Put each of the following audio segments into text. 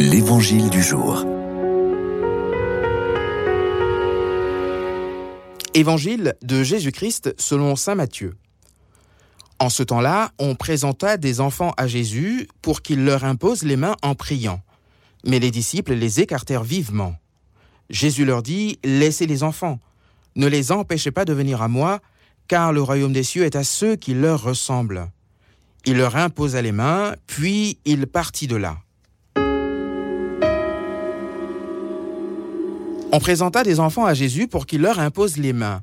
L'Évangile du jour. Évangile de Jésus-Christ selon Saint Matthieu. En ce temps-là, on présenta des enfants à Jésus pour qu'il leur impose les mains en priant. Mais les disciples les écartèrent vivement. Jésus leur dit, Laissez les enfants, ne les empêchez pas de venir à moi, car le royaume des cieux est à ceux qui leur ressemblent. Il leur imposa les mains, puis il partit de là. On présenta des enfants à Jésus pour qu'il leur impose les mains.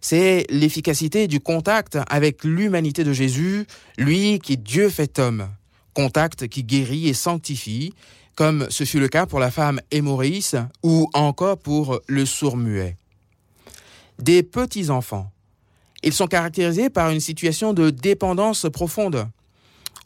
C'est l'efficacité du contact avec l'humanité de Jésus, lui qui Dieu fait homme. Contact qui guérit et sanctifie, comme ce fut le cas pour la femme Hémorris ou encore pour le sourd-muet. Des petits-enfants. Ils sont caractérisés par une situation de dépendance profonde.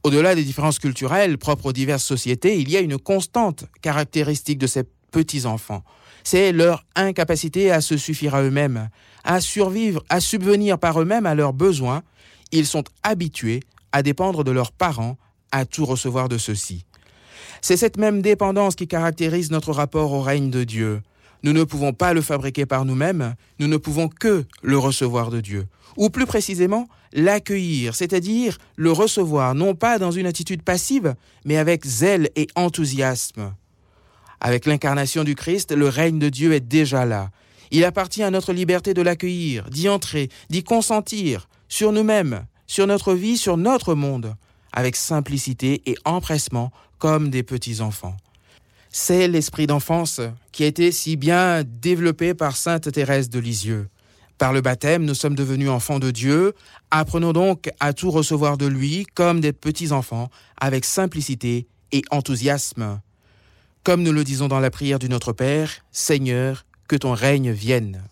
Au-delà des différences culturelles propres aux diverses sociétés, il y a une constante caractéristique de ces petits-enfants. C'est leur incapacité à se suffire à eux-mêmes, à survivre, à subvenir par eux-mêmes à leurs besoins. Ils sont habitués à dépendre de leurs parents, à tout recevoir de ceux-ci. C'est cette même dépendance qui caractérise notre rapport au règne de Dieu. Nous ne pouvons pas le fabriquer par nous-mêmes, nous ne pouvons que le recevoir de Dieu. Ou plus précisément, l'accueillir, c'est-à-dire le recevoir non pas dans une attitude passive, mais avec zèle et enthousiasme. Avec l'incarnation du Christ, le règne de Dieu est déjà là. Il appartient à notre liberté de l'accueillir, d'y entrer, d'y consentir, sur nous-mêmes, sur notre vie, sur notre monde, avec simplicité et empressement, comme des petits enfants. C'est l'esprit d'enfance qui a été si bien développé par sainte Thérèse de Lisieux. Par le baptême, nous sommes devenus enfants de Dieu. Apprenons donc à tout recevoir de lui comme des petits enfants, avec simplicité et enthousiasme. Comme nous le disons dans la prière du Notre Père, Seigneur, que ton règne vienne.